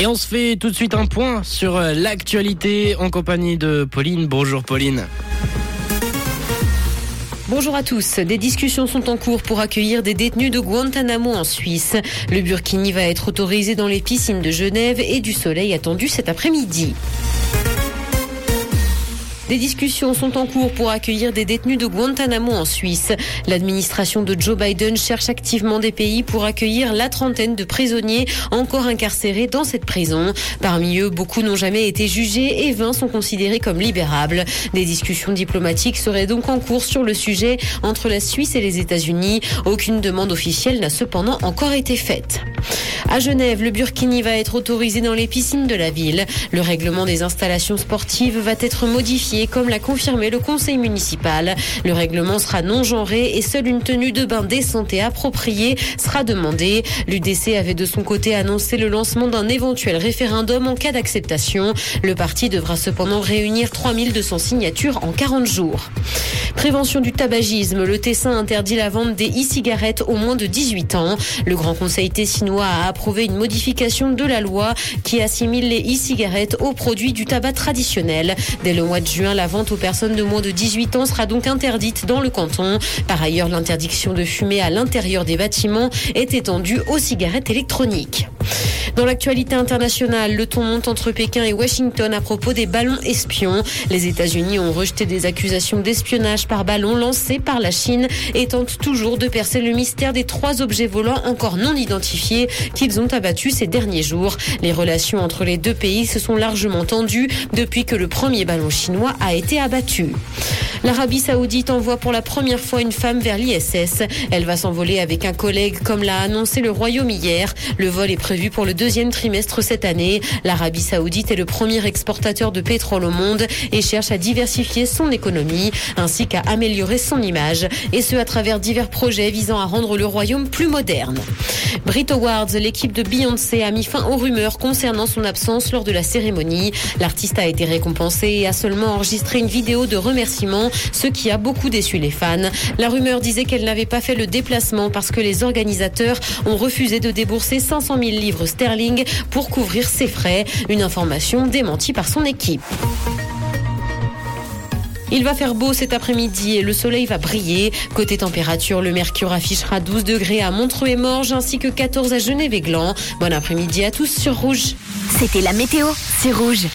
Et on se fait tout de suite un point sur euh, l'actualité en compagnie de Pauline. Bonjour Pauline. Bonjour à tous. Des discussions sont en cours pour accueillir des détenus de Guantanamo en Suisse. Le Burkini va être autorisé dans les piscines de Genève et du soleil attendu cet après-midi. Des discussions sont en cours pour accueillir des détenus de Guantanamo en Suisse. L'administration de Joe Biden cherche activement des pays pour accueillir la trentaine de prisonniers encore incarcérés dans cette prison. Parmi eux, beaucoup n'ont jamais été jugés et 20 sont considérés comme libérables. Des discussions diplomatiques seraient donc en cours sur le sujet entre la Suisse et les États-Unis. Aucune demande officielle n'a cependant encore été faite. À Genève, le burkini va être autorisé dans les piscines de la ville. Le règlement des installations sportives va être modifié, comme l'a confirmé le conseil municipal. Le règlement sera non genré et seule une tenue de bain décente et appropriée sera demandée. L'UDC avait de son côté annoncé le lancement d'un éventuel référendum en cas d'acceptation. Le parti devra cependant réunir 3200 signatures en 40 jours. Prévention du tabagisme. Le Tessin interdit la vente des e-cigarettes aux moins de 18 ans. Le Grand Conseil tessinois a approuvé une modification de la loi qui assimile les e-cigarettes aux produits du tabac traditionnel. Dès le mois de juin, la vente aux personnes de moins de 18 ans sera donc interdite dans le canton. Par ailleurs, l'interdiction de fumer à l'intérieur des bâtiments est étendue aux cigarettes électroniques. Dans l'actualité internationale, le ton monte entre Pékin et Washington à propos des ballons espions. Les États-Unis ont rejeté des accusations d'espionnage par ballon lancées par la Chine et tentent toujours de percer le mystère des trois objets volants encore non identifiés qu'ils ont abattus ces derniers jours. Les relations entre les deux pays se sont largement tendues depuis que le premier ballon chinois a été abattu. L'Arabie saoudite envoie pour la première fois une femme vers l'ISS. Elle va s'envoler avec un collègue comme l'a annoncé le Royaume hier. Le vol est prévu pour le deuxième trimestre cette année. L'Arabie saoudite est le premier exportateur de pétrole au monde et cherche à diversifier son économie ainsi qu'à améliorer son image. Et ce à travers divers projets visant à rendre le royaume plus moderne. Brit Awards, l'équipe de Beyoncé a mis fin aux rumeurs concernant son absence lors de la cérémonie. L'artiste a été récompensé et a seulement enregistré une vidéo de remerciement, ce qui a beaucoup déçu les fans. La rumeur disait qu'elle n'avait pas fait le déplacement parce que les organisateurs ont refusé de débourser 500 000 livres sterling pour couvrir ses frais. Une information démentie par son équipe. Il va faire beau cet après-midi et le soleil va briller. Côté température, le mercure affichera 12 degrés à Montreux et Morges ainsi que 14 à Genève et Gland. Bon après-midi à tous sur Rouge. C'était la météo, c'est Rouge.